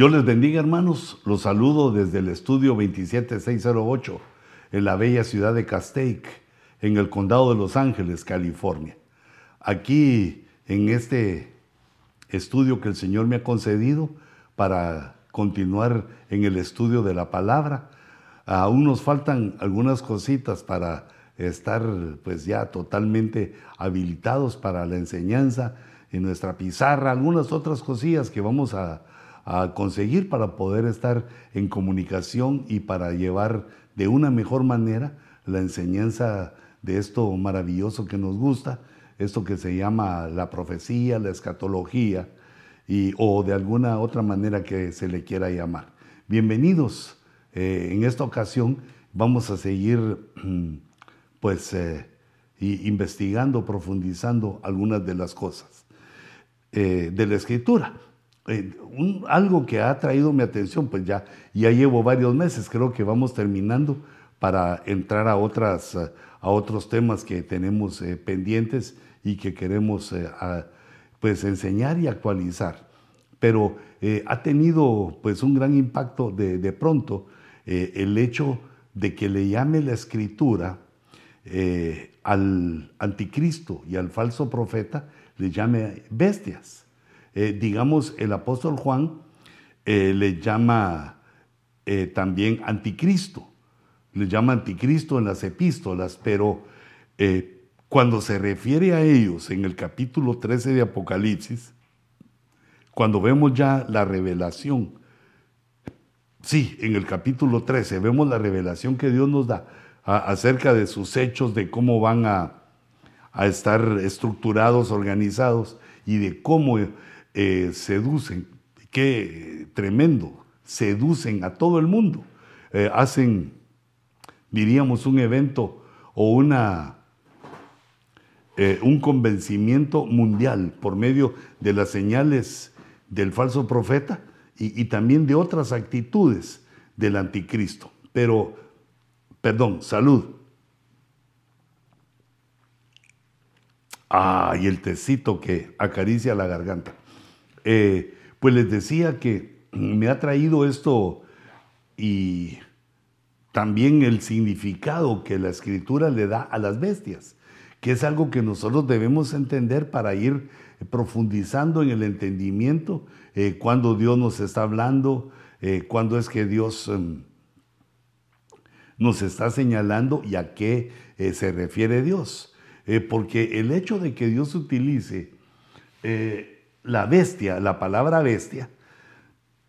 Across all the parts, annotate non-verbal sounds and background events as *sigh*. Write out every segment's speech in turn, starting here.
Dios les bendiga hermanos, los saludo desde el estudio 27608 en la bella ciudad de Castaic, en el condado de Los Ángeles, California. Aquí en este estudio que el Señor me ha concedido para continuar en el estudio de la palabra, aún nos faltan algunas cositas para estar pues ya totalmente habilitados para la enseñanza en nuestra pizarra, algunas otras cosillas que vamos a a conseguir para poder estar en comunicación y para llevar de una mejor manera la enseñanza de esto maravilloso que nos gusta, esto que se llama la profecía, la escatología, y, o de alguna otra manera que se le quiera llamar. Bienvenidos. Eh, en esta ocasión vamos a seguir *clears throat* pues eh, investigando, profundizando algunas de las cosas eh, de la escritura. Eh, algo que ha traído mi atención, pues ya, ya llevo varios meses, creo que vamos terminando para entrar a, otras, a otros temas que tenemos eh, pendientes y que queremos eh, pues enseñar y actualizar. Pero ha tenido pues un gran impacto de pronto el hecho de que le llame la escritura al anticristo y al falso profeta, le llame bestias. Eh, digamos, el apóstol Juan eh, le llama eh, también anticristo, le llama anticristo en las epístolas, pero cuando se refiere a ellos en el capítulo 13 de Apocalipsis, cuando vemos ya la revelación, sí, en el capítulo 13 vemos la revelación que Dios nos da acerca de sus hechos, de cómo van a, a estar estructurados, organizados y de cómo eh, seducen, qué tremendo, seducen a todo el mundo. Eh, hacen, diríamos, un evento o una, eh, un convencimiento mundial por medio de las señales del falso profeta y, también de otras actitudes del anticristo. Pero, perdón, salud. Ah, y el tecito que acaricia la garganta. Eh, pues les decía que me ha traído esto y también el significado que la escritura le da a las bestias, que es algo que nosotros debemos entender para ir profundizando en el entendimiento, eh, cuando Dios nos está hablando, eh, cuando es que Dios em, nos está señalando y a qué se refiere Dios. porque el hecho de que Dios utilice la bestia, la palabra bestia, *clears throat*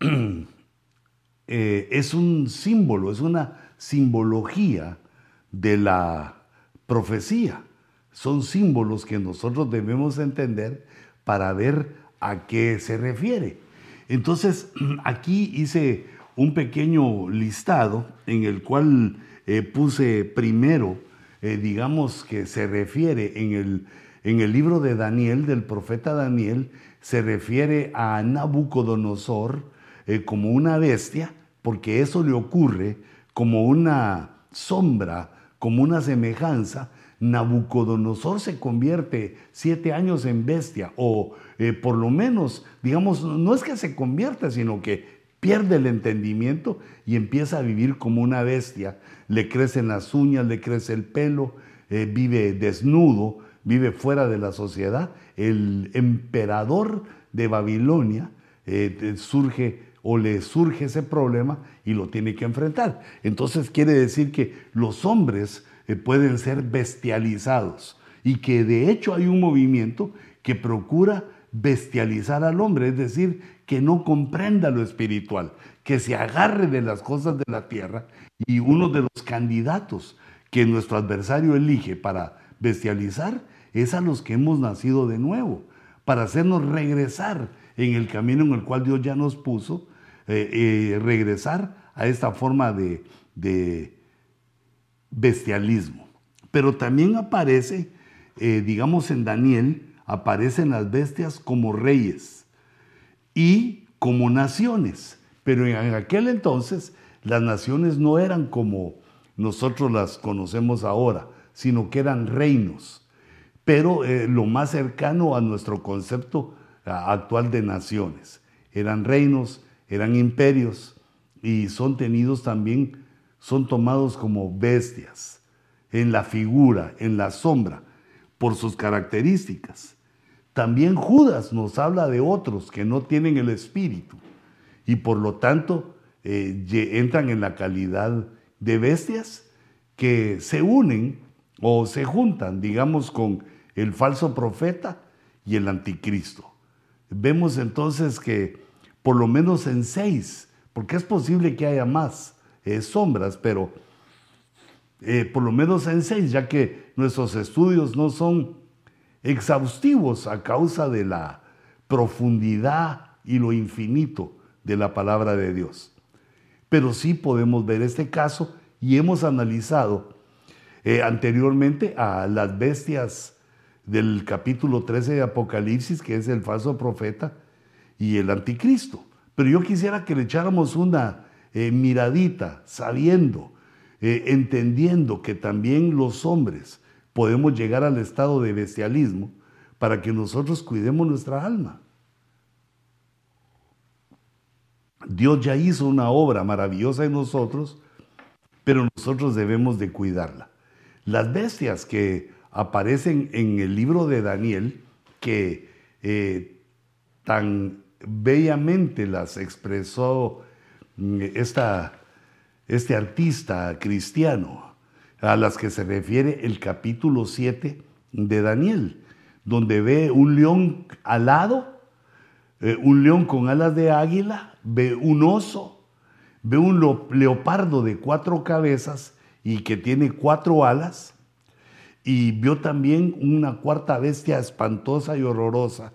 eh, es un símbolo, es una simbología de la profecía. Son símbolos que nosotros debemos entender para ver a qué se refiere. Entonces, *clears throat* aquí hice un pequeño listado en el cual eh, puse primero, eh, digamos que se refiere en el, en el libro de Daniel, del profeta Daniel, se refiere a Nabucodonosor eh, como una bestia, porque eso le ocurre como una sombra, como una semejanza. Nabucodonosor se convierte siete años en bestia, o eh, por lo menos, digamos, no es que se convierta, sino que pierde el entendimiento y empieza a vivir como una bestia. Le crecen las uñas, le crece el pelo, eh, vive desnudo, vive fuera de la sociedad, el emperador de Babilonia eh, surge o le surge ese problema y lo tiene que enfrentar. Entonces quiere decir que los hombres eh, pueden ser bestializados y que de hecho hay un movimiento que procura bestializar al hombre, es decir, que no comprenda lo espiritual, que se agarre de las cosas de la tierra y uno de los candidatos que nuestro adversario elige para bestializar es a los que hemos nacido de nuevo, para hacernos regresar en el camino en el cual Dios ya nos puso, eh, eh, regresar a esta forma de, bestialismo. Pero también aparece, eh, digamos en Daniel, aparecen las bestias como reyes y como naciones. Pero en aquel entonces las naciones no eran como nosotros las conocemos ahora, sino que eran reinos pero eh, lo más cercano a nuestro concepto actual de naciones. Eran reinos, eran imperios y son tenidos también, son tomados como bestias en la figura, en la sombra, por sus características. También Judas nos habla de otros que no tienen el espíritu y por lo tanto eh, entran en la calidad de bestias que se unen o se juntan, digamos, con el falso profeta y el anticristo. Vemos entonces que por lo menos en seis, porque es posible que haya más eh, sombras, pero eh, por lo menos en seis, ya que nuestros estudios no son exhaustivos a causa de la profundidad y lo infinito de la palabra de Dios. Pero sí podemos ver este caso y hemos analizado eh, anteriormente a las bestias del capítulo 13 de Apocalipsis, que es el falso profeta y el anticristo. Pero yo quisiera que le echáramos una eh, miradita, sabiendo, eh, entendiendo que también los hombres podemos llegar al estado de bestialismo para que nosotros cuidemos nuestra alma. Dios ya hizo una obra maravillosa en nosotros, pero nosotros debemos de cuidarla. Las bestias que aparecen en el libro de Daniel, que eh, tan bellamente las expresó mm, esta, este artista cristiano, a las que se refiere el capítulo 7 de Daniel, donde ve un león alado, eh, un león con alas de águila, ve un oso, ve un leopardo de cuatro cabezas y que tiene cuatro alas, y vio también una cuarta bestia espantosa y horrorosa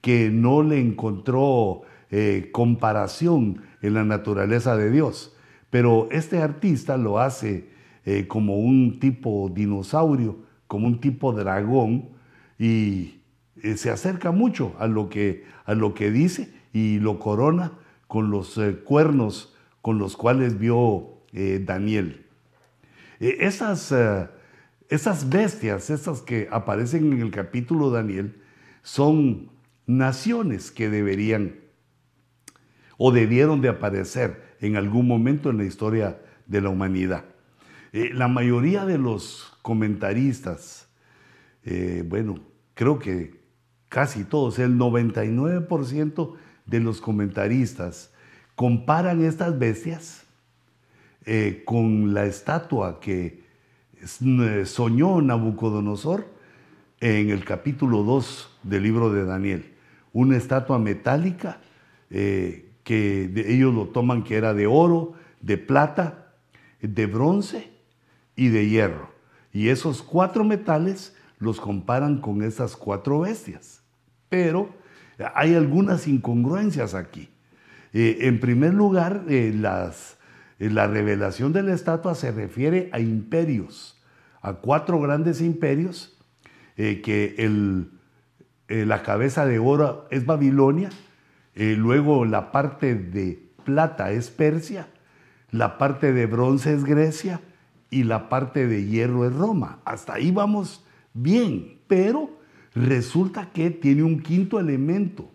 que no le encontró eh, comparación en la naturaleza de Dios. Pero este artista lo hace eh, como un tipo dinosaurio, como un tipo dragón, y eh, se acerca mucho a lo, que, a lo que dice y lo corona con los cuernos con los cuales vio Daniel. esas esas bestias, esas que aparecen en el capítulo Daniel, son naciones que deberían o debieron de aparecer en algún momento en la historia de la humanidad. Eh, la mayoría de los comentaristas, eh, bueno, creo que casi todos, el 99% de los comentaristas comparan estas bestias eh, con la estatua que soñó Nabucodonosor en el capítulo 2 del libro de Daniel. Una estatua metálica eh, que ellos lo toman que era de oro, de plata, de bronce y de hierro. Y esos cuatro metales los comparan con esas cuatro bestias. Pero hay algunas incongruencias aquí. Eh, en primer lugar, las, la revelación de la estatua se refiere a imperios a cuatro grandes imperios, eh, que el, eh, la cabeza de oro es Babilonia, eh, luego la parte de plata es Persia, la parte de bronce es Grecia y la parte de hierro es Roma. Hasta ahí vamos bien, pero resulta que tiene un quinto elemento,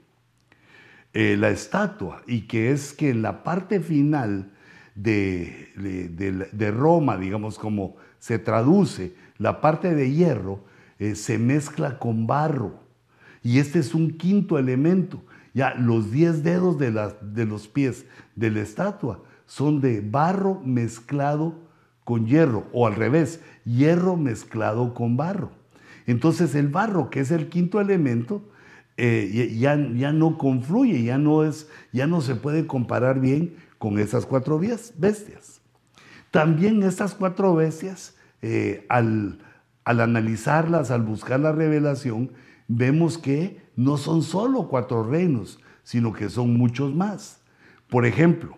la estatua, y que es que en la parte final de, de Roma, digamos como se traduce, la parte de hierro eh, se mezcla con barro. Y este es un quinto elemento. Ya los diez dedos de, de los pies de la estatua son de barro mezclado con hierro, o al revés, hierro mezclado con barro. Entonces el barro, que es el quinto elemento, eh, ya, ya, no confluye, ya no, es, ya no se puede comparar bien con esas cuatro bestias. También estas cuatro bestias, eh, al, analizarlas, al buscar la revelación, vemos que no son solo cuatro reinos, sino que son muchos más. Por ejemplo,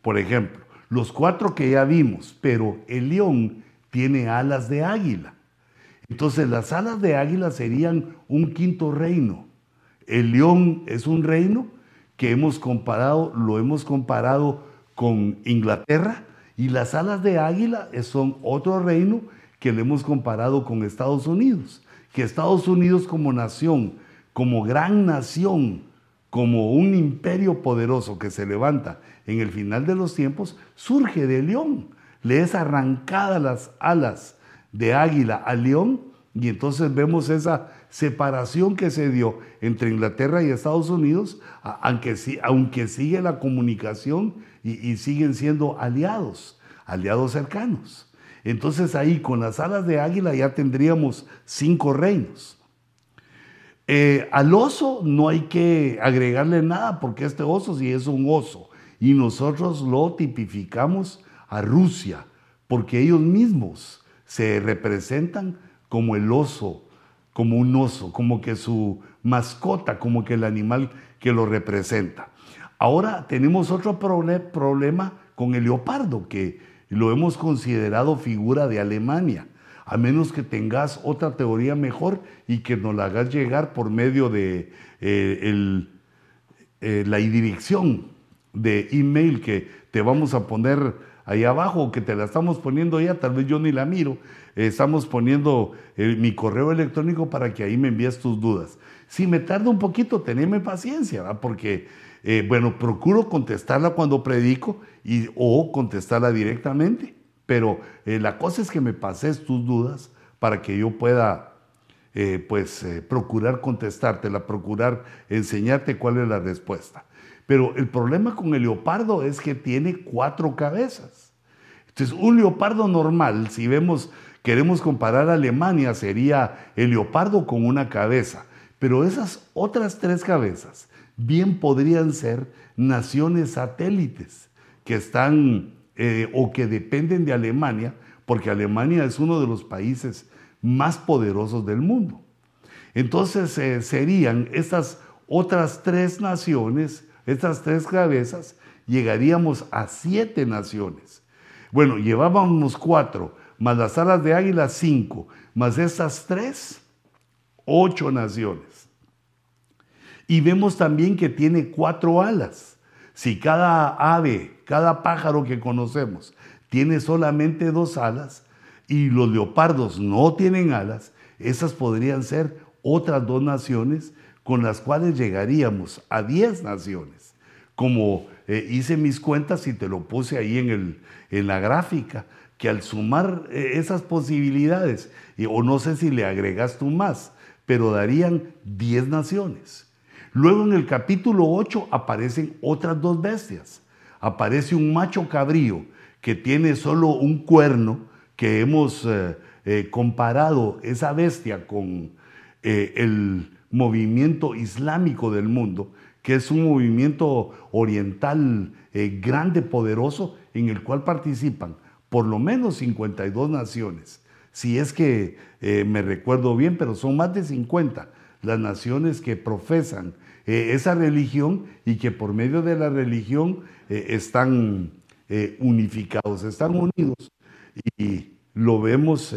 por ejemplo, los cuatro que ya vimos, pero el león tiene alas de águila. Entonces las alas de águila serían un quinto reino. El león es un reino que hemos comparado, lo hemos comparado con Inglaterra, y las alas de águila son otro reino que le hemos comparado con Estados Unidos, que Estados Unidos como nación, como gran nación, como un imperio poderoso que se levanta en el final de los tiempos, surge de león. Le es arrancada las alas de águila al león y entonces vemos esa separación que se dio entre Inglaterra y Estados Unidos, aunque, aunque sigue la comunicación y, siguen siendo aliados, aliados cercanos. Entonces ahí con las alas de águila ya tendríamos cinco reinos. Eh, al oso no hay que agregarle nada porque este oso sí es un oso y nosotros lo tipificamos a Rusia porque ellos mismos se representan como el oso, como un oso, como que su mascota, como que el animal que lo representa. Ahora tenemos otro problema con el leopardo, que lo hemos considerado figura de Alemania, a menos que tengas otra teoría mejor y que nos la hagas llegar por medio de eh, eh, la dirección de email que te vamos a poner ahí abajo, que te la estamos poniendo ya, tal vez yo ni la miro, estamos poniendo eh, mi correo electrónico para que ahí me envíes tus dudas. Si me tarda un poquito, teneme paciencia, porque, eh, bueno, procuro contestarla cuando predico y, o contestarla directamente, pero eh, la cosa es que me pases tus dudas para que yo pueda, pues, procurar contestártela, procurar enseñarte cuál es la respuesta. Pero el problema con el leopardo es que tiene cuatro cabezas. Entonces, un leopardo normal, si vemos queremos comparar a Alemania, sería el leopardo con una cabeza. Pero esas otras tres cabezas bien podrían ser naciones satélites que están eh, o que dependen de Alemania, porque Alemania es uno de los países más poderosos del mundo. Entonces eh, serían estas otras tres naciones, estas tres cabezas, llegaríamos a siete naciones. Bueno, llevábamos cuatro, más las alas de águila, cinco, más estas tres, ocho naciones. Y vemos también que tiene cuatro alas. Si cada ave, cada pájaro que conocemos tiene solamente dos alas y los leopardos no tienen alas, esas podrían ser otras dos naciones con las cuales llegaríamos a diez naciones. Como eh, hice mis cuentas y te lo puse ahí en, el, en la gráfica, que al sumar eh, esas posibilidades, o no sé si le agregas tú más, pero darían 10 naciones. Luego en el capítulo 8 aparecen otras dos bestias. Aparece un macho cabrío que tiene solo un cuerno, que hemos eh, comparado esa bestia con el movimiento islámico del mundo, que es un movimiento oriental grande, poderoso, en el cual participan por lo menos 52 naciones. Si es que eh, me recuerdo bien, pero son más de 50 las naciones que profesan eh, esa religión y que por medio de la religión eh, están unificados, están unidos. Y lo vemos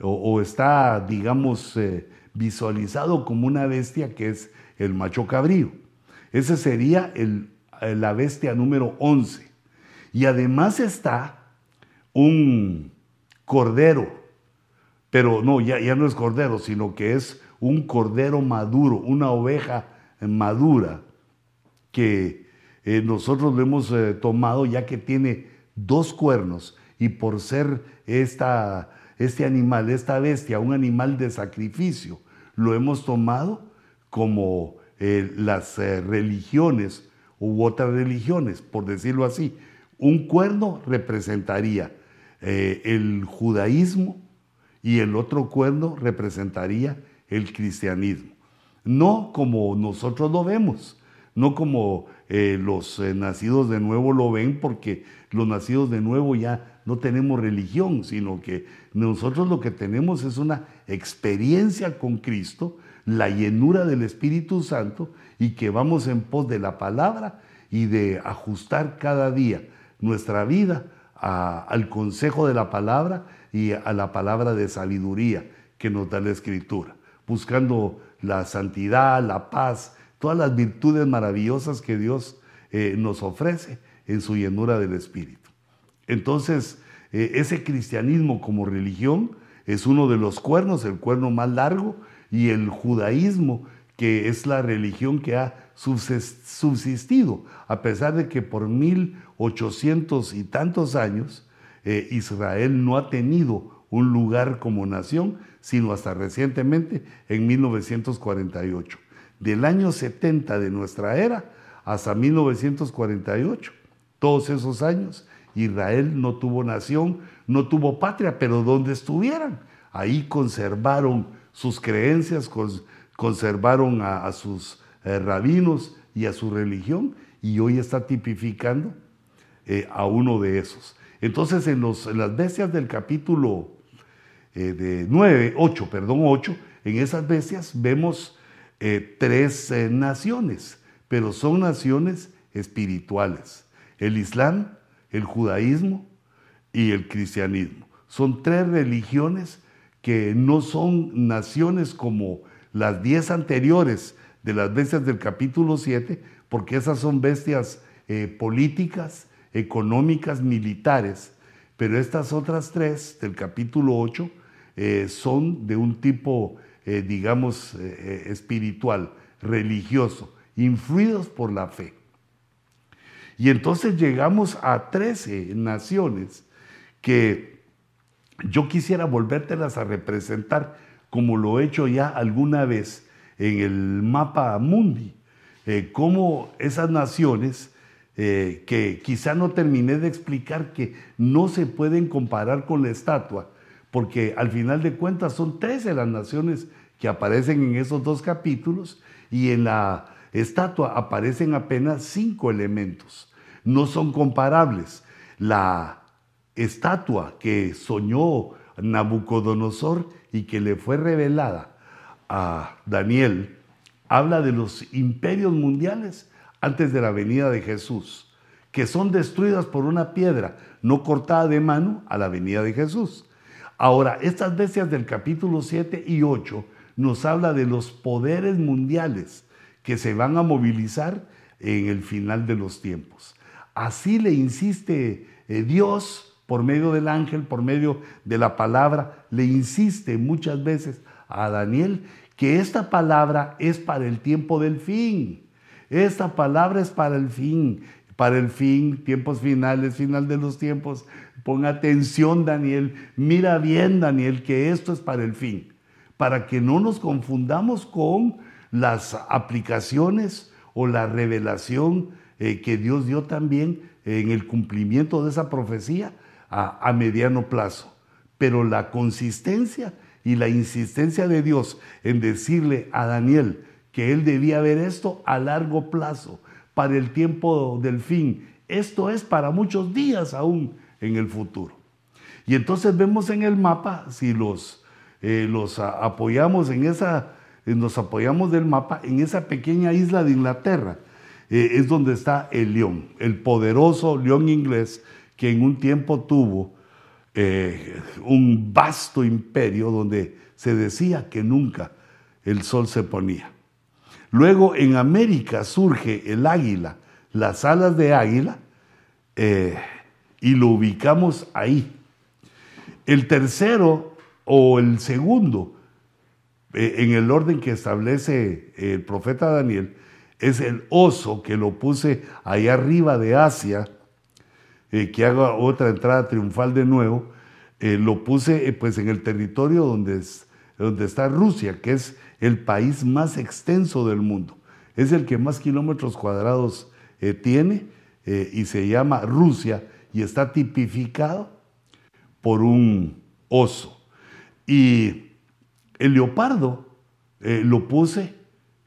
o, está, digamos, visualizado como una bestia que es el macho cabrío. Ese sería la bestia número 11. Y además está un cordero, pero no, ya, ya no es cordero, sino que es un cordero maduro, una oveja madura que eh, nosotros lo hemos eh, tomado ya que tiene dos cuernos y por ser esta, este animal, esta bestia, un animal de sacrificio, lo hemos tomado como eh, las religiones u otras religiones, por decirlo así. Un cuerno representaría eh, el judaísmo y el otro cuerno representaría el cristianismo. No como nosotros lo vemos, no como eh, los eh, nacidos de nuevo lo ven, porque los nacidos de nuevo ya no tenemos religión, sino que nosotros lo que tenemos es una experiencia con Cristo, la llenura del Espíritu Santo y que vamos en pos de la palabra y de ajustar cada día nuestra vida al consejo de la palabra y a la palabra de sabiduría que nos da la Escritura, buscando la santidad, la paz, todas las virtudes maravillosas que Dios eh, nos ofrece en su llenura del Espíritu. Entonces, eh, ese cristianismo como religión es uno de los cuernos, el cuerno más largo, y el judaísmo, que es la religión que ha subsistido, a pesar de que por 1800 y tantos años eh, Israel no ha tenido un lugar como nación, sino hasta recientemente en 1948. Del año 70 de nuestra era hasta 1948, todos esos años, Israel no tuvo nación, no tuvo patria, pero donde estuvieran, ahí conservaron sus creencias, conservaron a, sus eh, rabinos y a su religión, y hoy está tipificando eh, a uno de esos. Entonces, en, los, las bestias del capítulo eh, de 9, 8, perdón, 8, en esas bestias vemos tres naciones, pero son naciones espirituales. El Islam, el judaísmo y el cristianismo. Son tres religiones que no son naciones como las diez anteriores de las bestias del capítulo 7, porque esas son bestias eh, políticas, económicas, militares, pero estas otras tres del capítulo 8 eh, son de un tipo, eh, digamos, espiritual, religioso, influidos por la fe. Y entonces llegamos a 13 naciones que yo quisiera volvértelas a representar como lo he hecho ya alguna vez en el mapa mundi, eh, cómo esas naciones eh, que quizá no terminé de explicar que no se pueden comparar con la estatua, porque al final de cuentas son 13 las naciones que aparecen en esos dos capítulos y en la estatua aparecen apenas cinco elementos. No son comparables. La estatua que soñó Nabucodonosor y que le fue revelada a Daniel habla de los imperios mundiales antes de la venida de Jesús, que son destruidas por una piedra no cortada de mano a la venida de Jesús. Ahora, estas bestias del capítulo 7 y 8 nos habla de los poderes mundiales que se van a movilizar en el final de los tiempos. Así le insiste eh, Dios por medio del ángel, por medio de la palabra, le insiste muchas veces a Daniel que esta palabra es para el tiempo del fin. Esta palabra es para el fin, para el fin, tiempos finales, final de los tiempos. Ponga atención, Daniel, mira bien, Daniel, que esto es para el fin, para que no nos confundamos con las aplicaciones o la revelación eh, que Dios dio también en el cumplimiento de esa profecía a, a mediano plazo. Pero la consistencia y la insistencia de Dios en decirle a Daniel que él debía ver esto a largo plazo, para el tiempo del fin. Esto es para muchos días aún en el futuro. Y entonces vemos en el mapa, si los, eh, los apoyamos en esa eh, nos apoyamos del mapa, en esa pequeña isla de Inglaterra eh, es donde está el león, el poderoso león inglés que en un tiempo tuvo eh, un vasto imperio donde se decía que nunca el sol se ponía. Luego en América surge el águila, las alas de águila, y lo ubicamos ahí. El tercero o el segundo eh, en el orden que establece el profeta Daniel, es el oso que lo puse ahí arriba de Asia, eh, que haga otra entrada triunfal de nuevo, eh, lo puse pues en el territorio donde, donde está Rusia, que es el país más extenso del mundo. Es el que más kilómetros cuadrados tiene y se llama Rusia y está tipificado por un oso. Y el leopardo eh, lo puse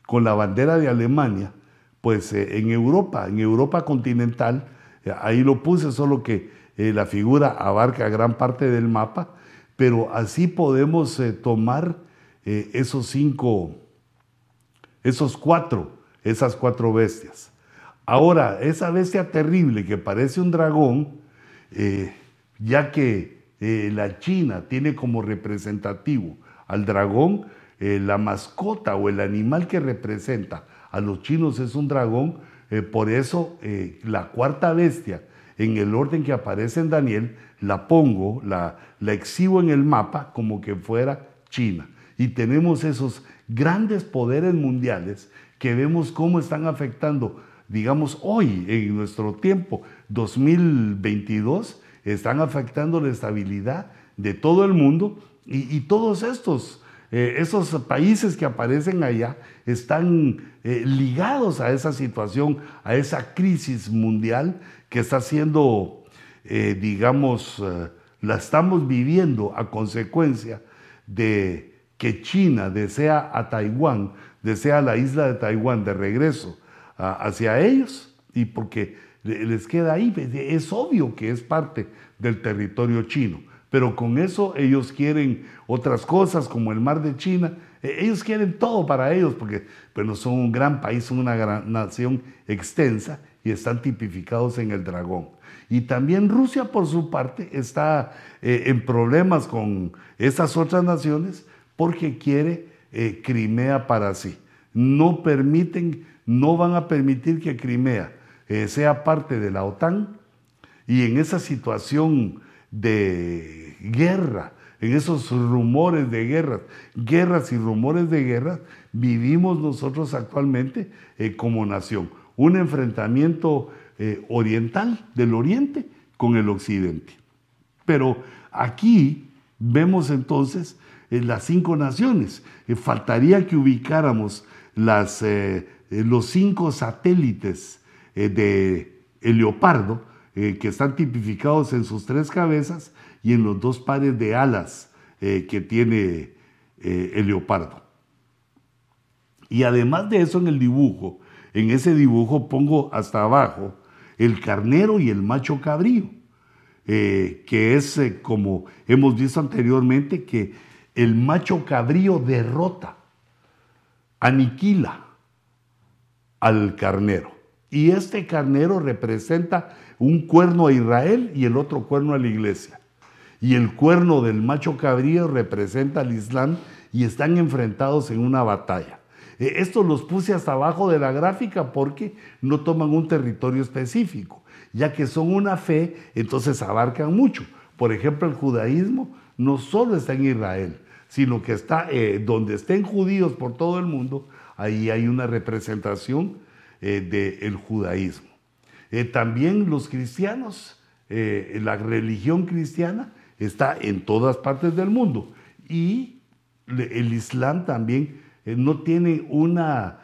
con la bandera de Alemania, pues eh, en Europa, en Europa continental, eh, ahí lo puse, solo que la figura abarca gran parte del mapa, pero así podemos tomar esos cinco, esos cuatro, esas cuatro bestias. Ahora, esa bestia terrible que parece un dragón, ya que la China tiene como representativo al dragón, eh, la mascota o el animal que representa a los chinos es un dragón, eh, por eso eh, la cuarta bestia, en el orden que aparece en Daniel, la pongo, la, la exhibo en el mapa como que fuera China. y tenemos esos grandes poderes mundiales que vemos cómo están afectando, digamos, hoy, en nuestro tiempo, 2022, están afectando la estabilidad de todo el mundo y, todos estos, eh, esos países que aparecen allá están eh, ligados a esa situación, a esa crisis mundial que está siendo, eh, digamos, la estamos viviendo a consecuencia de que China desea a Taiwán, desea la isla de Taiwán de regreso hacia ellos y porque les queda ahí, es obvio que es parte del territorio chino, pero con eso ellos quieren otras cosas como el mar de China, e, ellos quieren todo para ellos porque son un gran país, son una gran nación extensa y están tipificados en el dragón. Y también Rusia, por su parte, está eh, en problemas con esas otras naciones porque quiere eh, Crimea para sí. No permiten, no van a permitir que Crimea eh, sea parte de la OTAN y en esa situación de guerra, en esos rumores de guerras, guerras y rumores de guerras, vivimos nosotros actualmente como nación. Un enfrentamiento eh, oriental, del oriente, con el occidente. Pero aquí vemos entonces eh, las cinco naciones. Eh, faltaría que ubicáramos las, los cinco satélites de el leopardo, que están tipificados en sus tres cabezas y en los dos pares de alas que tiene el leopardo. Y además de eso en el dibujo, en ese dibujo pongo hasta abajo el carnero y el macho cabrío, eh, que es eh, como hemos visto anteriormente, que el macho cabrío derrota, aniquila al carnero. Y este carnero representa un cuerno a Israel y el otro cuerno a la iglesia. Y el cuerno del macho cabrío representa al Islam y están enfrentados en una batalla. Eh, Estos los puse hasta abajo de la gráfica porque no toman un territorio específico, ya que son una fe, entonces abarcan mucho. Por ejemplo, el judaísmo no solo está en Israel, sino que está eh, donde estén judíos por todo el mundo, ahí hay una representación eh, del judaísmo. también los cristianos, la religión cristiana está en todas partes del mundo y el Islam también eh, no tienen una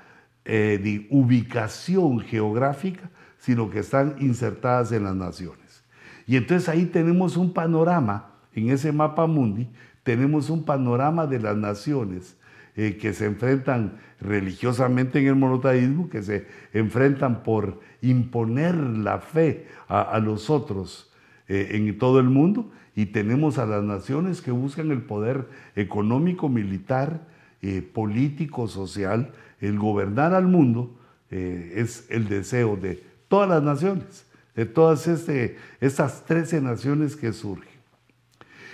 eh, ubicación geográfica, sino que están insertadas en las naciones. Y entonces ahí tenemos un panorama, en ese mapa mundi, tenemos un panorama de las naciones eh, que se enfrentan religiosamente en el monoteísmo, que se enfrentan por imponer la fe a, los otros en todo el mundo, y tenemos a las naciones que buscan el poder económico, militar, eh, político, social, el gobernar al mundo, eh, es el deseo de todas las naciones, de todas este, estas 13 naciones que surgen.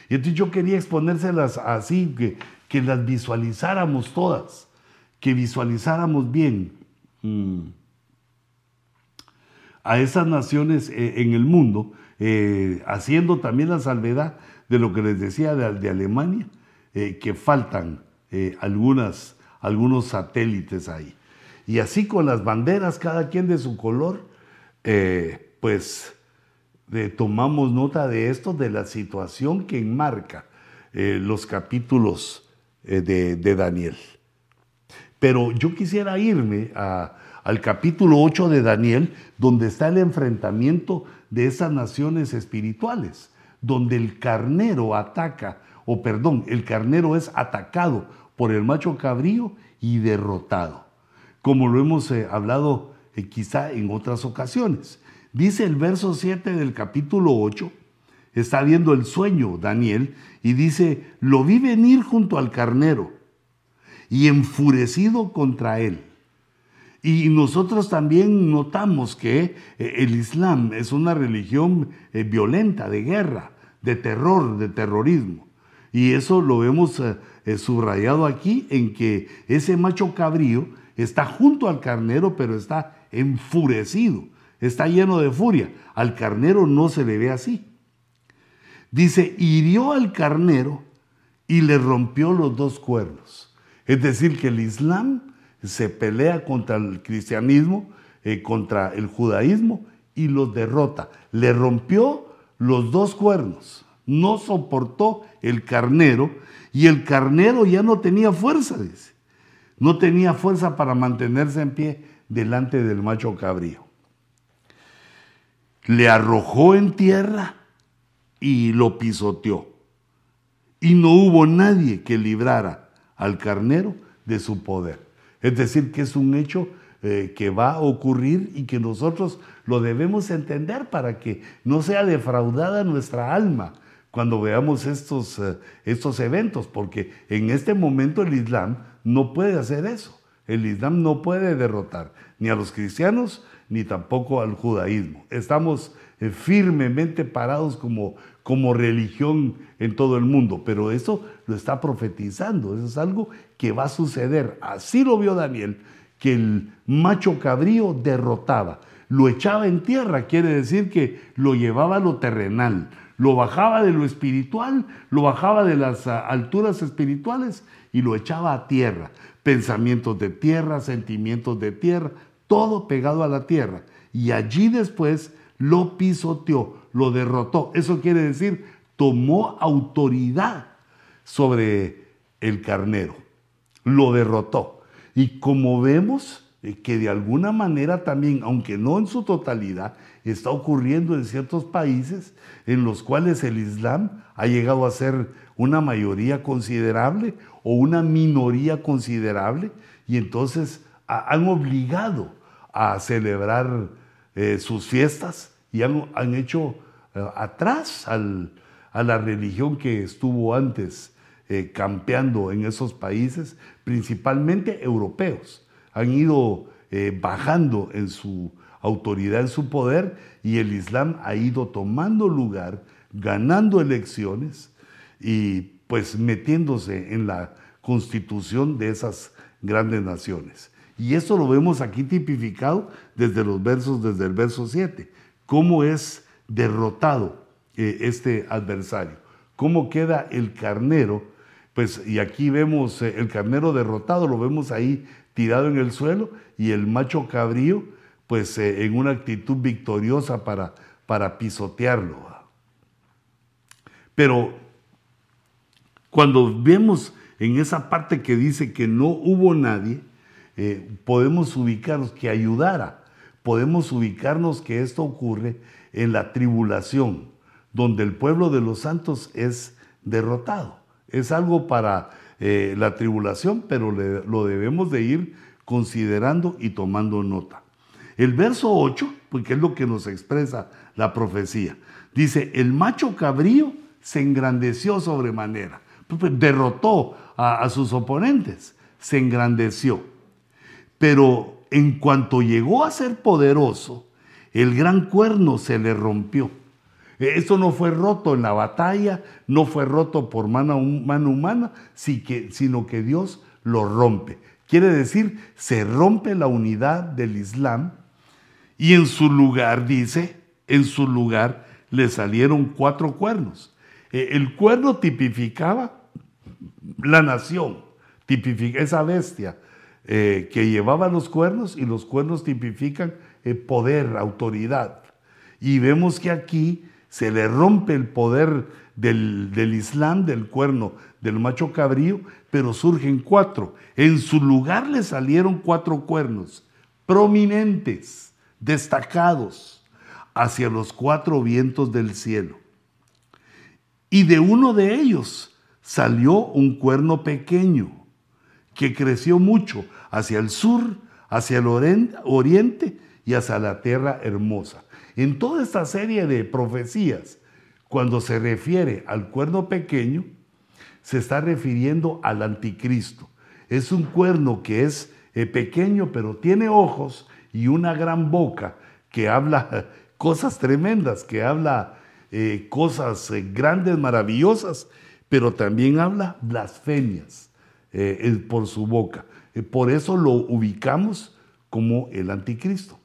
Y entonces yo quería exponérselas así, que, que las visualizáramos todas, que visualizáramos bien mm, a esas naciones eh, en el mundo, haciendo también la salvedad de lo que les decía de, Alemania, que faltan eh, algunas, algunos satélites ahí. Y así con las banderas, cada quien de su color, eh, pues tomamos nota de esto, de la situación que enmarca eh, los capítulos de, Daniel. Pero yo quisiera irme al capítulo 8 de Daniel, donde está el enfrentamiento de esas naciones espirituales, donde el carnero ataca, o perdón, el carnero es atacado por el macho cabrío y derrotado, como lo hemos eh, hablado eh, quizá en otras ocasiones. Dice el verso 7 del capítulo 8, está viendo el sueño Daniel y dice, lo vi venir junto al carnero y enfurecido contra él. Y nosotros también notamos que eh, el Islam es una religión violenta, de guerra, de terror, de terrorismo. Y eso lo vemos subrayado aquí en que ese macho cabrío está junto al carnero, pero está enfurecido, está lleno de furia. Al carnero no se le ve así. Dice, hirió al carnero y le rompió los dos cuernos. Es decir, que el Islam se pelea contra el cristianismo, eh, contra el judaísmo y los derrota. Le rompió los dos cuernos. No soportó el carnero y el carnero ya no tenía fuerza, dice. No tenía fuerza para mantenerse en pie delante del macho cabrío. Le arrojó en tierra y lo pisoteó. Y no hubo nadie que librara al carnero de su poder. Es decir, que es un hecho eh, que va a ocurrir y que nosotros lo debemos entender para que no sea defraudada nuestra alma cuando veamos estos, eh, estos eventos, porque en este momento el Islam no puede hacer eso. El Islam no puede derrotar ni a los cristianos ni tampoco al judaísmo. Estamos eh, firmemente parados como, como religión en todo el mundo, pero eso lo está profetizando, eso es algo que va a suceder. Así lo vio Daniel, que el macho cabrío derrotaba, lo echaba en tierra, quiere decir que lo llevaba a lo terrenal, lo bajaba de lo espiritual, lo bajaba de las ah, alturas espirituales y lo echaba a tierra. Pensamientos de tierra, sentimientos de tierra, todo pegado a la tierra. Y allí después lo pisoteó, lo derrotó. Eso quiere decir, tomó autoridad sobre el carnero, lo derrotó. Y como vemos eh, que de alguna manera también, aunque no en su totalidad, está ocurriendo en ciertos países en los cuales el Islam ha llegado a ser una mayoría considerable o una minoría considerable y entonces han obligado a celebrar eh, sus fiestas y han, hecho eh, atrás a la religión que estuvo antes eh, campeando en esos países, principalmente europeos. Han ido bajando en su autoridad, en su poder, y el Islam ha ido tomando lugar, ganando elecciones y pues metiéndose en la constitución de esas grandes naciones. Y eso lo vemos aquí tipificado desde los versos, desde el verso 7. Cómo es derrotado eh, este adversario. Cómo queda el carnero. Pues, y aquí vemos eh, el carnero derrotado, lo vemos ahí tirado en el suelo, y el macho cabrío, pues eh, en una actitud victoriosa para, para pisotearlo. Pero cuando vemos en esa parte que dice que no hubo nadie, podemos ubicarnos, que ayudara, podemos ubicarnos que esto ocurre en la tribulación, donde el pueblo de los santos es derrotado. Es algo para eh, la tribulación, pero lo debemos de ir considerando y tomando nota. El verso 8, porque es lo que nos expresa la profecía, dice, el macho cabrío se engrandeció sobremanera, derrotó a sus oponentes, se engrandeció. Pero en cuanto llegó a ser poderoso, el gran cuerno se le rompió. E, Esto no fue roto en la batalla, no fue roto por mano, humana, sino que Dios lo rompe. Quiere decir, se rompe la unidad del Islam y en su lugar, dice, en su lugar le salieron cuatro cuernos. E, el cuerno tipificaba la nación, tipifica esa bestia, eh, que llevaba los cuernos y los cuernos tipifican el poder, autoridad. Y vemos que aquí se le rompe el poder del, del Islam, del cuerno, del macho cabrío, pero surgen cuatro. En su lugar le salieron cuatro cuernos, prominentes, destacados, hacia los cuatro vientos del cielo. Y de uno de ellos salió un cuerno pequeño que creció mucho hacia el sur, hacia el oriente y hacia la tierra hermosa. En toda esta serie de profecías, cuando se refiere al cuerno pequeño, se está refiriendo al anticristo. Es un cuerno que es eh, pequeño, pero tiene ojos y una gran boca que habla *laughs* cosas tremendas, que habla eh, cosas eh, grandes, maravillosas, pero también habla blasfemias. Eh, por su boca. Eh, por eso lo ubicamos como el anticristo.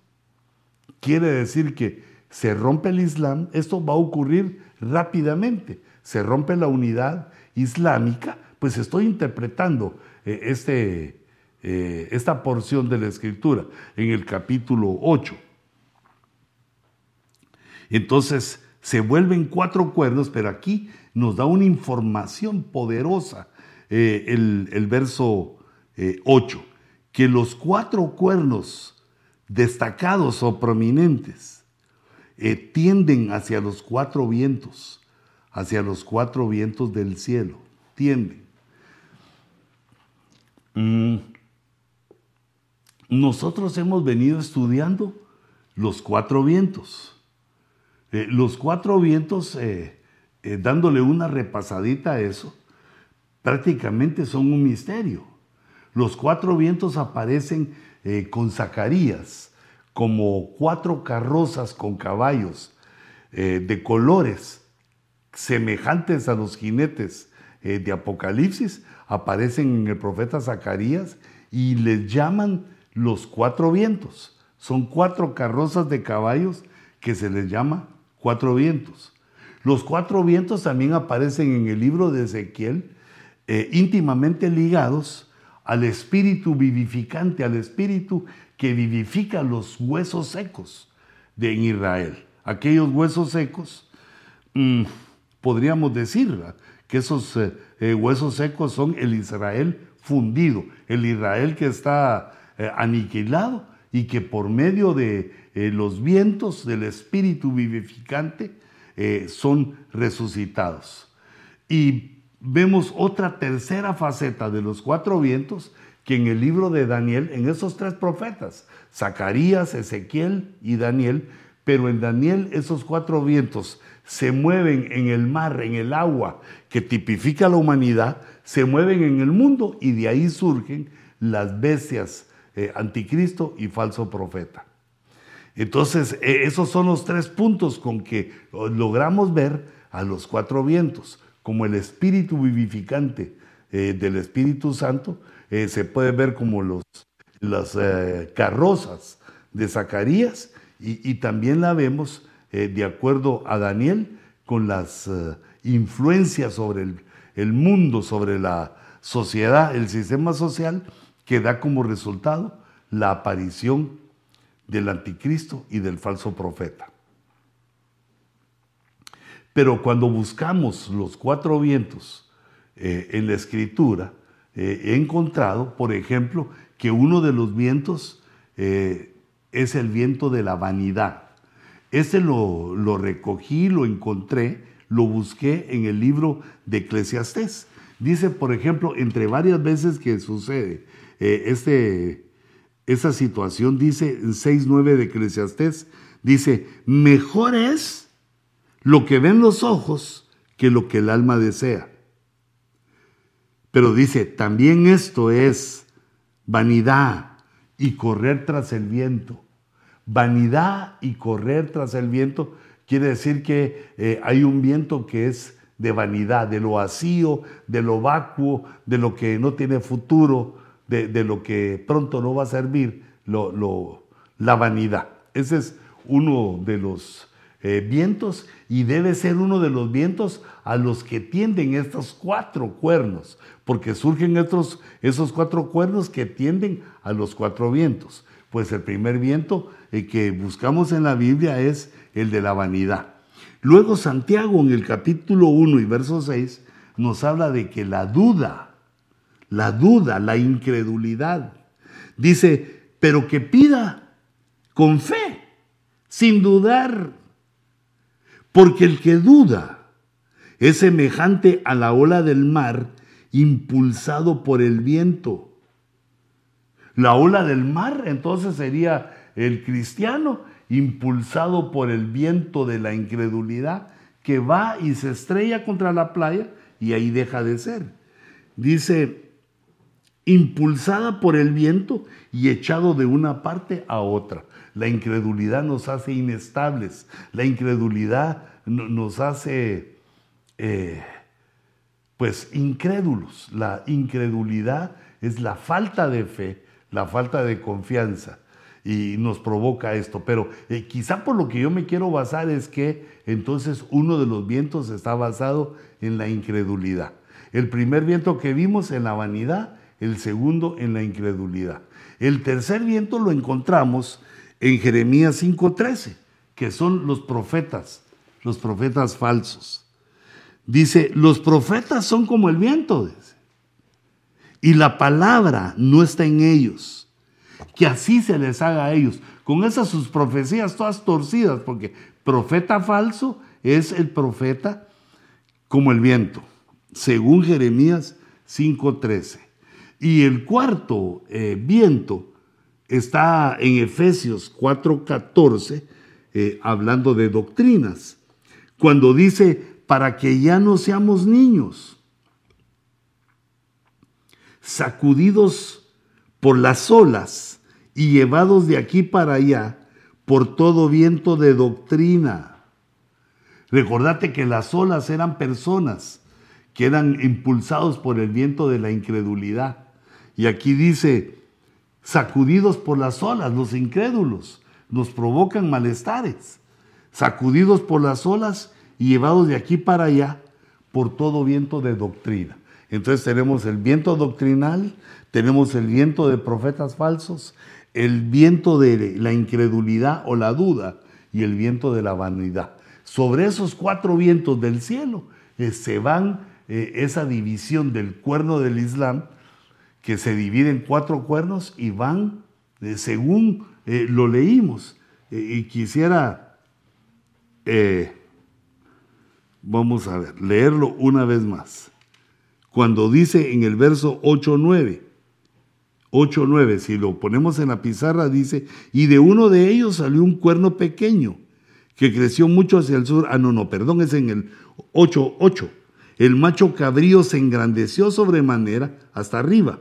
Quiere decir que se rompe el Islam, esto va a ocurrir rápidamente. Se rompe la unidad islámica, pues estoy interpretando eh, este, esta porción de la escritura en el capítulo 8. Entonces se vuelven cuatro cuernos, pero aquí nos da una información poderosa eh, el, verso 8, que los cuatro cuernos destacados o prominentes tienden hacia los cuatro vientos, hacia los cuatro vientos del cielo, tienden. Mm. Nosotros hemos venido estudiando los cuatro vientos. Eh, los cuatro vientos, eh, eh, dándole una repasadita a eso, prácticamente son un misterio. Los cuatro vientos aparecen con Zacarías como cuatro carrozas con caballos de colores semejantes a los jinetes de Apocalipsis, aparecen en el profeta Zacarías y les llaman los cuatro vientos. Son cuatro carrozas de caballos que se les llama cuatro vientos. Los cuatro vientos también aparecen en el libro de Ezequiel, eh, íntimamente ligados al espíritu vivificante, al espíritu que vivifica los huesos secos de Israel. Aquellos huesos secos, mm, podríamos decir que esos eh, eh, huesos secos son el Israel fundido, el Israel que está aniquilado y que por medio de los vientos del Espíritu vivificante son resucitados. Y vemos otra tercera faceta de los cuatro vientos que en el libro de Daniel, en esos tres profetas, Zacarías, Ezequiel y Daniel, pero en Daniel esos cuatro vientos se mueven en el mar, en el agua, que tipifica la humanidad, se mueven en el mundo y de ahí surgen las bestias eh, anticristo y falso profeta. Entonces, e, esos son los tres puntos con que logramos ver a los cuatro vientos, como el espíritu vivificante eh, del Espíritu Santo, eh, se puede ver como los, las carrozas de Zacarías y, y, también la vemos de acuerdo a Daniel con las influencia sobre el, mundo, sobre la sociedad, el sistema social, que da como resultado la aparición del anticristo y del falso profeta. Pero cuando buscamos los cuatro vientos eh, en la escritura, eh, he encontrado, por ejemplo, que uno de los vientos eh, es el viento de la vanidad. Ese lo, recogí, lo encontré lo busqué en el libro de Eclesiastés. Dice, por ejemplo, entre varias veces que sucede este, esa situación, dice en 6.9 de Eclesiastés, dice, mejor es lo que ven los ojos que lo que el alma desea. Pero dice, también esto es vanidad y correr tras el viento. Vanidad y correr tras el viento Quiere decir que eh, hay un viento que es de vanidad, de lo vacío, de lo vacuo, de lo que no tiene futuro, de, lo que pronto no va a servir, la vanidad. Ese es uno de los eh, vientos y debe ser uno de los vientos a los que tienden estos cuatro cuernos, porque surgen estos, esos cuatro cuernos que tienden a los cuatro vientos. Pues el primer viento eh, que buscamos en la Biblia es el de la vanidad. Luego Santiago en el capítulo 1 y verso 6 nos habla de que la duda, la duda, la incredulidad, dice, pero que pida con fe, sin dudar, porque el que duda es semejante a la ola del mar impulsado por el viento. La ola del mar entonces sería el cristiano impulsado por el viento de la incredulidad, que va y se estrella contra la playa y ahí deja de ser. Dice, impulsada por el viento y echado de una parte a otra. La incredulidad nos hace inestables, la incredulidad nos hace, eh, pues, incrédulos. La incredulidad es la falta de fe, la falta de confianza. y nos provoca esto. Pero eh, quizá por lo que yo me quiero basar es que entonces uno de los vientos está basado en la incredulidad. El primer viento que vimos en la vanidad, el segundo en la incredulidad. El tercer viento lo encontramos en Jeremías 5:13, que son los profetas, los profetas falsos. Dice, los profetas son como el viento, y la palabra no está en ellos. Que así se les haga a ellos, con esas sus profecías todas torcidas, porque profeta falso es el profeta como el viento, según Jeremías 5:13. Y el cuarto eh, viento está en Efesios 4:14, eh, hablando de doctrinas, cuando dice, para que ya no seamos niños, sacudidos por las olas y llevados de aquí para allá por todo viento de doctrina. Recordate que las olas eran personas que eran impulsados por el viento de la incredulidad. Y aquí dice, sacudidos por las olas, los incrédulos, nos provocan malestares, sacudidos por las olas y llevados de aquí para allá por todo viento de doctrina. Entonces tenemos el viento doctrinal, tenemos el viento de profetas falsos, el viento de la incredulidad o la duda y el viento de la vanidad. Sobre esos cuatro vientos del cielo eh, se van eh, esa división del cuerno del Islam que se divide en cuatro cuernos y van eh, según eh, lo leímos. Eh, y quisiera, vamos a ver, leerlo una vez más. Cuando dice en el verso 8-9, 8-9, si lo ponemos en la pizarra, dice, y de uno de ellos salió un cuerno pequeño que creció mucho hacia el sur. Ah, no, no, perdón, es en el 8-8. El macho cabrío se engrandeció sobremanera hasta arriba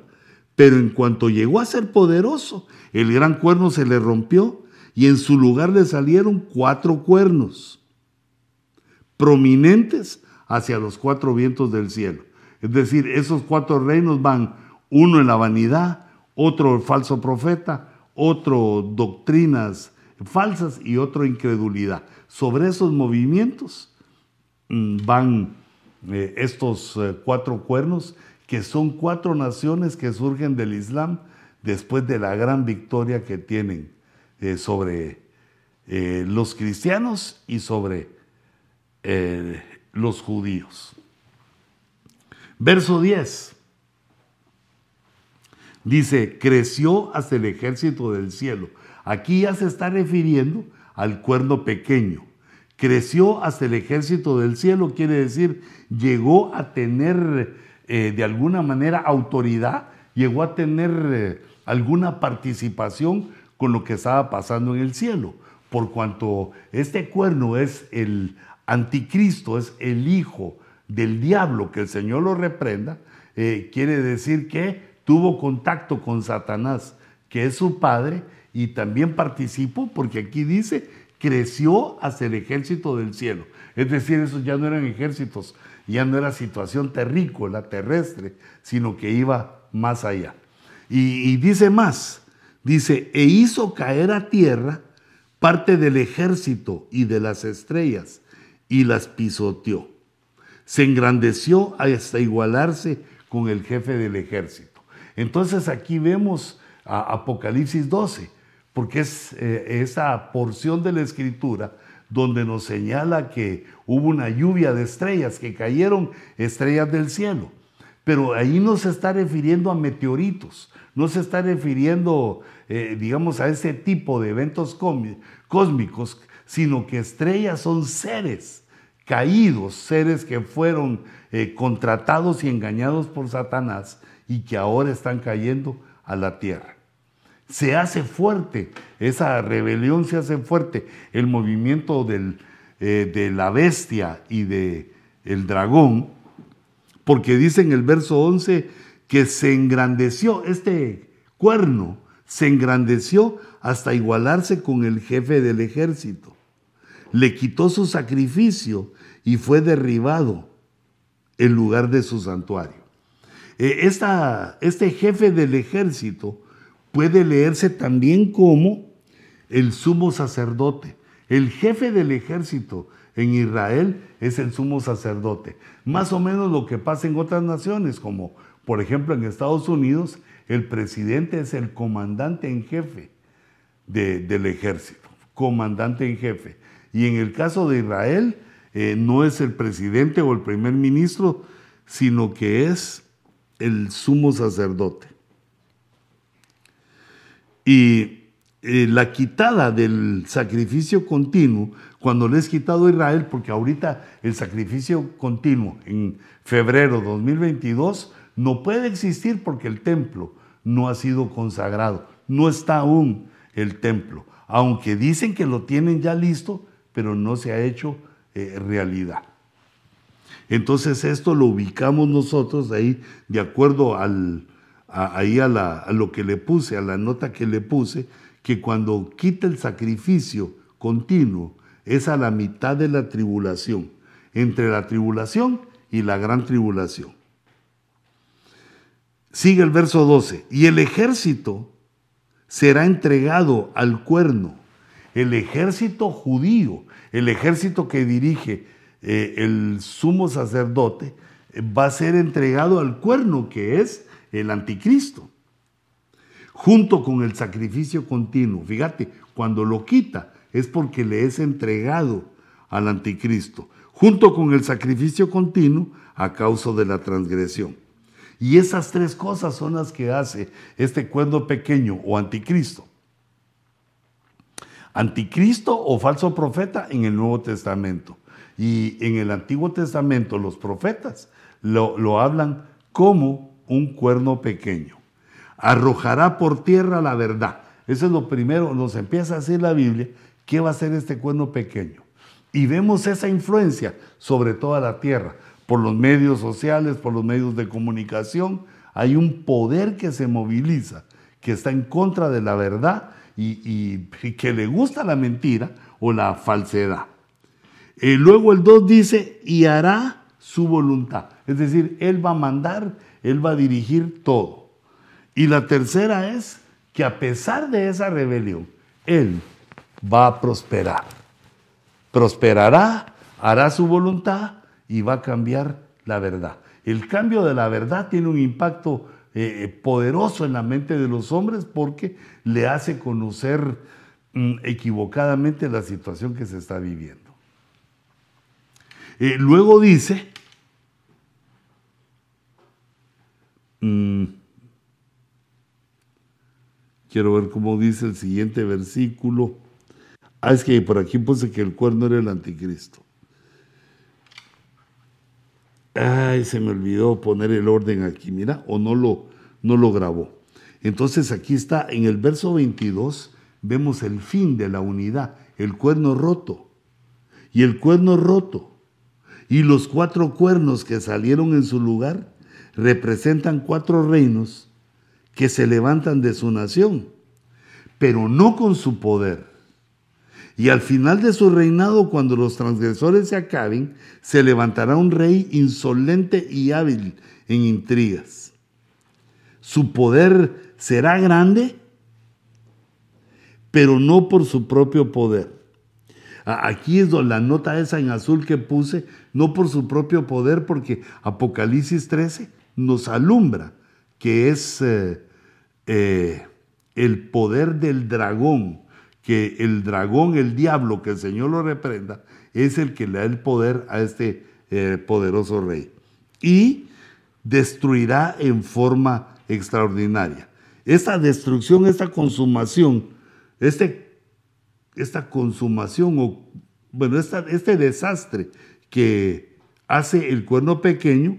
pero en cuanto llegó a ser poderoso, el gran cuerno se le rompió y en su lugar le salieron cuatro cuernos, prominentes hacia los cuatro vientos del cielo. Es decir, esos cuatro reinos van uno en la vanidad, otro falso profeta, otro doctrinas falsas y otro incredulidad. Sobre esos movimientos mm, van eh, estos eh, cuatro cuernos que son cuatro naciones que surgen del Islam después de la gran victoria que tienen eh, sobre eh, los cristianos y sobre eh, los judíos. Verso 10. Dice, creció hasta el ejército del cielo. Aquí ya se está refiriendo al cuerno pequeño. Creció hasta el ejército del cielo, quiere decir, llegó a tener eh, de alguna manera autoridad, llegó a tener eh, alguna participación con lo que estaba pasando en el cielo, por cuanto este cuerno es el anticristo, es el hijo del diablo, que el Señor lo reprenda, eh, quiere decir que tuvo contacto con Satanás, que es su padre, y también participó, porque aquí dice, creció hacia el ejército del cielo. Es decir, esos ya no eran ejércitos ya no era situación terrícola, terrestre, sino que iba más allá. Y, dice más, dice, e hizo caer a tierra parte del ejército y de las estrellas y las pisoteó. Se engrandeció hasta igualarse con el jefe del ejército. Entonces aquí vemos a Apocalipsis 12, porque es eh, esa porción de la escritura donde nos señala que hubo una lluvia de estrellas, que cayeron estrellas del cielo. Pero ahí no se está refiriendo a meteoritos, no se está refiriendo, eh, digamos, a ese tipo de eventos cósmicos, sino que estrellas son seres caídos, seres que fueron eh, contratados y engañados por Satanás y que ahora están cayendo a la tierra se hace fuerte, esa rebelión se hace fuerte, el movimiento eh, de la bestia y del el dragón, porque dice en el verso 11 que se engrandeció, este cuerno se engrandeció hasta igualarse con el jefe del ejército. Le quitó su sacrificio y fue derribado en lugar de su santuario. Eh, este jefe del ejército puede leerse también como el sumo sacerdote. El jefe del ejército en Israel es el sumo sacerdote. Más o menos lo que pasa en otras naciones, como por ejemplo en Estados Unidos, el presidente es el comandante en jefe del ejército, comandante en jefe. Y en el caso de Israel, eh, no es el presidente o el primer ministro, sino que es el sumo sacerdote. Y eh, la quitada del sacrificio continuo, cuando le es quitado a Israel, porque ahorita el sacrificio continuo en febrero 2022 no puede existir porque el templo no ha sido consagrado, no está aún el templo, aunque dicen que lo tienen ya listo, pero no se ha hecho eh, realidad. Entonces esto lo ubicamos nosotros ahí de acuerdo al, ahí a, a lo que le puse, a la nota que le puse, que cuando quita el sacrificio continuo es a la mitad de la tribulación, entre la tribulación y la gran tribulación. Sigue el verso 12, y el ejército será entregado al cuerno, el ejército judío, el ejército que dirige eh, el sumo sacerdote, va a ser entregado al cuerno, que es el anticristo junto con el sacrificio continuo. Fíjate, cuando lo quita es porque le es entregado al anticristo, junto con el sacrificio continuo a causa de la transgresión. Y esas tres cosas son las que hace este cuerno pequeño o anticristo. Anticristo o falso profeta en el Nuevo Testamento. Y en el Antiguo Testamento los profetas lo, lo hablan como un cuerno pequeño arrojará por tierra la verdad. Eso es lo primero, nos empieza a decir la Biblia, ¿qué va a ser este cuerno pequeño? Y vemos esa influencia sobre toda la tierra, por los medios sociales, por los medios de comunicación. Hay un poder que se moviliza, que está en contra de la verdad y, que le gusta la mentira o la falsedad. Eh, luego el 2 dice, y hará su voluntad. Es decir, Él va a mandar, Él va a dirigir todo. Y la tercera es que a pesar de esa rebelión, Él va a prosperar. Prosperará, hará su voluntad y va a cambiar la verdad. El cambio de la verdad tiene un impacto eh, eh, poderoso en la mente de los hombres porque le hace conocer mm, equivocadamente la situación que se está viviendo. Eh, luego dice, mm, Quiero ver cómo dice el siguiente versículo. Ah, es que por aquí puse que el cuerno era el anticristo. Ay, se me olvidó poner el orden aquí, mira, o no lo, no lo grabó. Entonces aquí está, en el verso 22, vemos el fin de la unidad, el cuerno roto. Y el cuerno roto y los cuatro cuernos que salieron en su lugar representan cuatro reinos que se levantan de su nación, pero no con su poder. Y al final de su reinado, cuando los transgresores se acaben, se levantará un rey insolente y hábil en intrigas. Su poder será grande, pero no por su propio poder. Aquí es donde la nota esa en azul que puse, no por su propio poder, porque Apocalipsis 13 nos alumbra que es eh, eh, el poder del dragón, que el dragón, el diablo, que el Señor lo reprenda, es el que le da el poder a este eh, poderoso rey. Y destruirá en forma extraordinaria. Esta destrucción, esta consumación, este, esta consumación, o bueno, este desastre que hace el cuerno pequeño,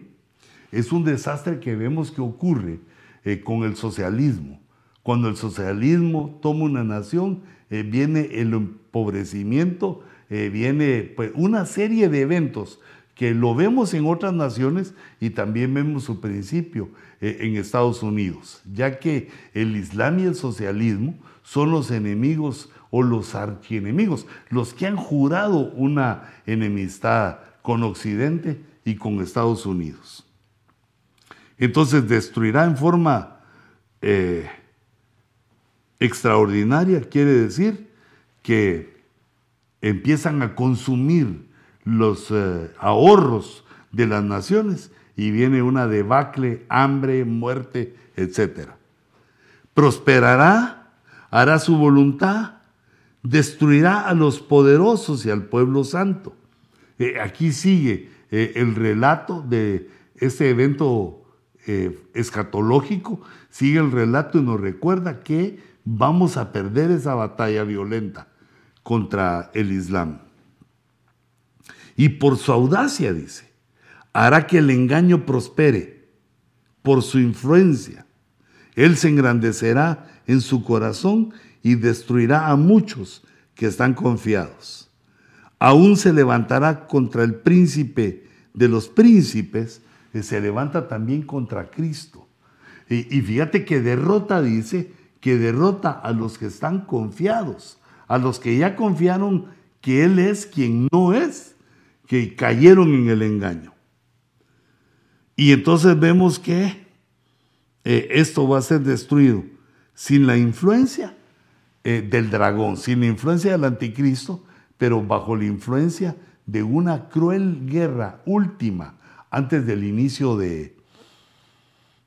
es un desastre que vemos que ocurre eh, con el socialismo. Cuando el socialismo toma una nación, eh, viene el empobrecimiento, eh, viene pues, una serie de eventos que lo vemos en otras naciones y también vemos su principio en Estados Unidos, ya que el Islam y el socialismo son los enemigos o los archienemigos, los que han jurado una enemistad con Occidente y con Estados Unidos. Entonces destruirá en forma eh, extraordinaria, quiere decir que empiezan a consumir los eh, ahorros de las naciones y viene una debacle, hambre, muerte, etc. Prosperará, hará su voluntad, destruirá a los poderosos y al pueblo santo. Eh, aquí sigue el relato de este evento eh, escatológico, sigue el relato y nos recuerda que vamos a perder esa batalla violenta contra el Islam. Y por su audacia, dice, hará que el engaño prospere por su influencia. Él se engrandecerá en su corazón y destruirá a muchos que están confiados. Aún se levantará contra el príncipe de los príncipes, se levanta también contra Cristo. Y, fíjate que derrota, dice, que derrota a los que están confiados, a los que ya confiaron que Él es quien no es, que cayeron en el engaño. Y entonces vemos que eh, esto va a ser destruido sin la influencia eh, del dragón, sin la influencia del anticristo, pero bajo la influencia de una cruel guerra última antes del inicio de,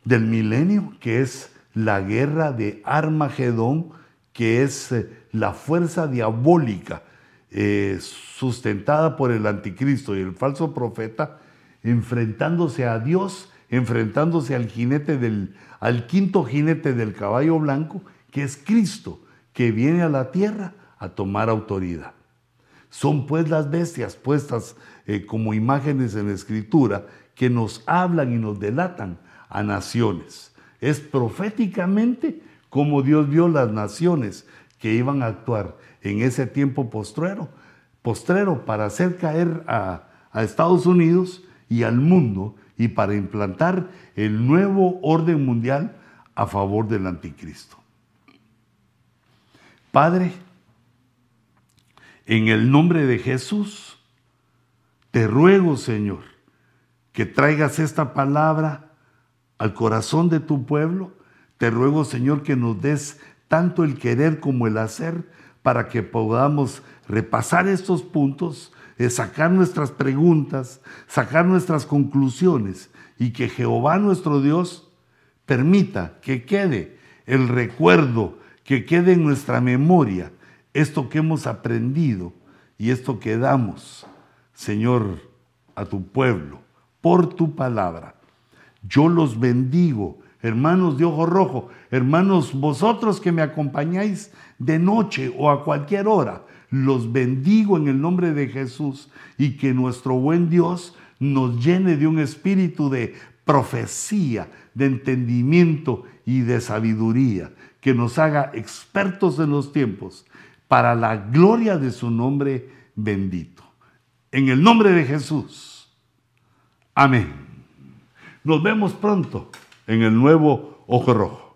del milenio, que es la guerra de Armagedón, que es eh, la fuerza diabólica eh, sustentada por el anticristo y el falso profeta, enfrentándose a Dios, enfrentándose al jinete del, al quinto jinete del caballo blanco, que es Cristo, que viene a la tierra a tomar autoridad. Son pues las bestias puestas eh, como imágenes en la escritura que nos hablan y nos delatan a naciones. Es proféticamente como Dios vio las naciones que iban a actuar en ese tiempo postrero, postrero para hacer caer a, a Estados Unidos y al mundo y para implantar el nuevo orden mundial a favor del anticristo. Padre, en el nombre de Jesús, te ruego, Señor, que traigas esta palabra al corazón de tu pueblo. Te ruego, Señor, que nos des tanto el querer como el hacer para que podamos repasar estos puntos, eh, sacar nuestras preguntas, sacar nuestras conclusiones y que Jehová nuestro Dios permita que quede el recuerdo que quede en nuestra memoria esto que hemos aprendido y esto que damos, Señor, a tu pueblo, por tu palabra. Yo los bendigo, hermanos de ojo rojo, hermanos vosotros que me acompañáis de noche o a cualquier hora, los bendigo en el nombre de Jesús y que nuestro buen Dios nos llene de un espíritu de profecía, de entendimiento y de sabiduría que nos haga expertos en los tiempos para la gloria de su nombre bendito. En el nombre de Jesús. Amén. Nos vemos pronto en el nuevo Ojo Rojo.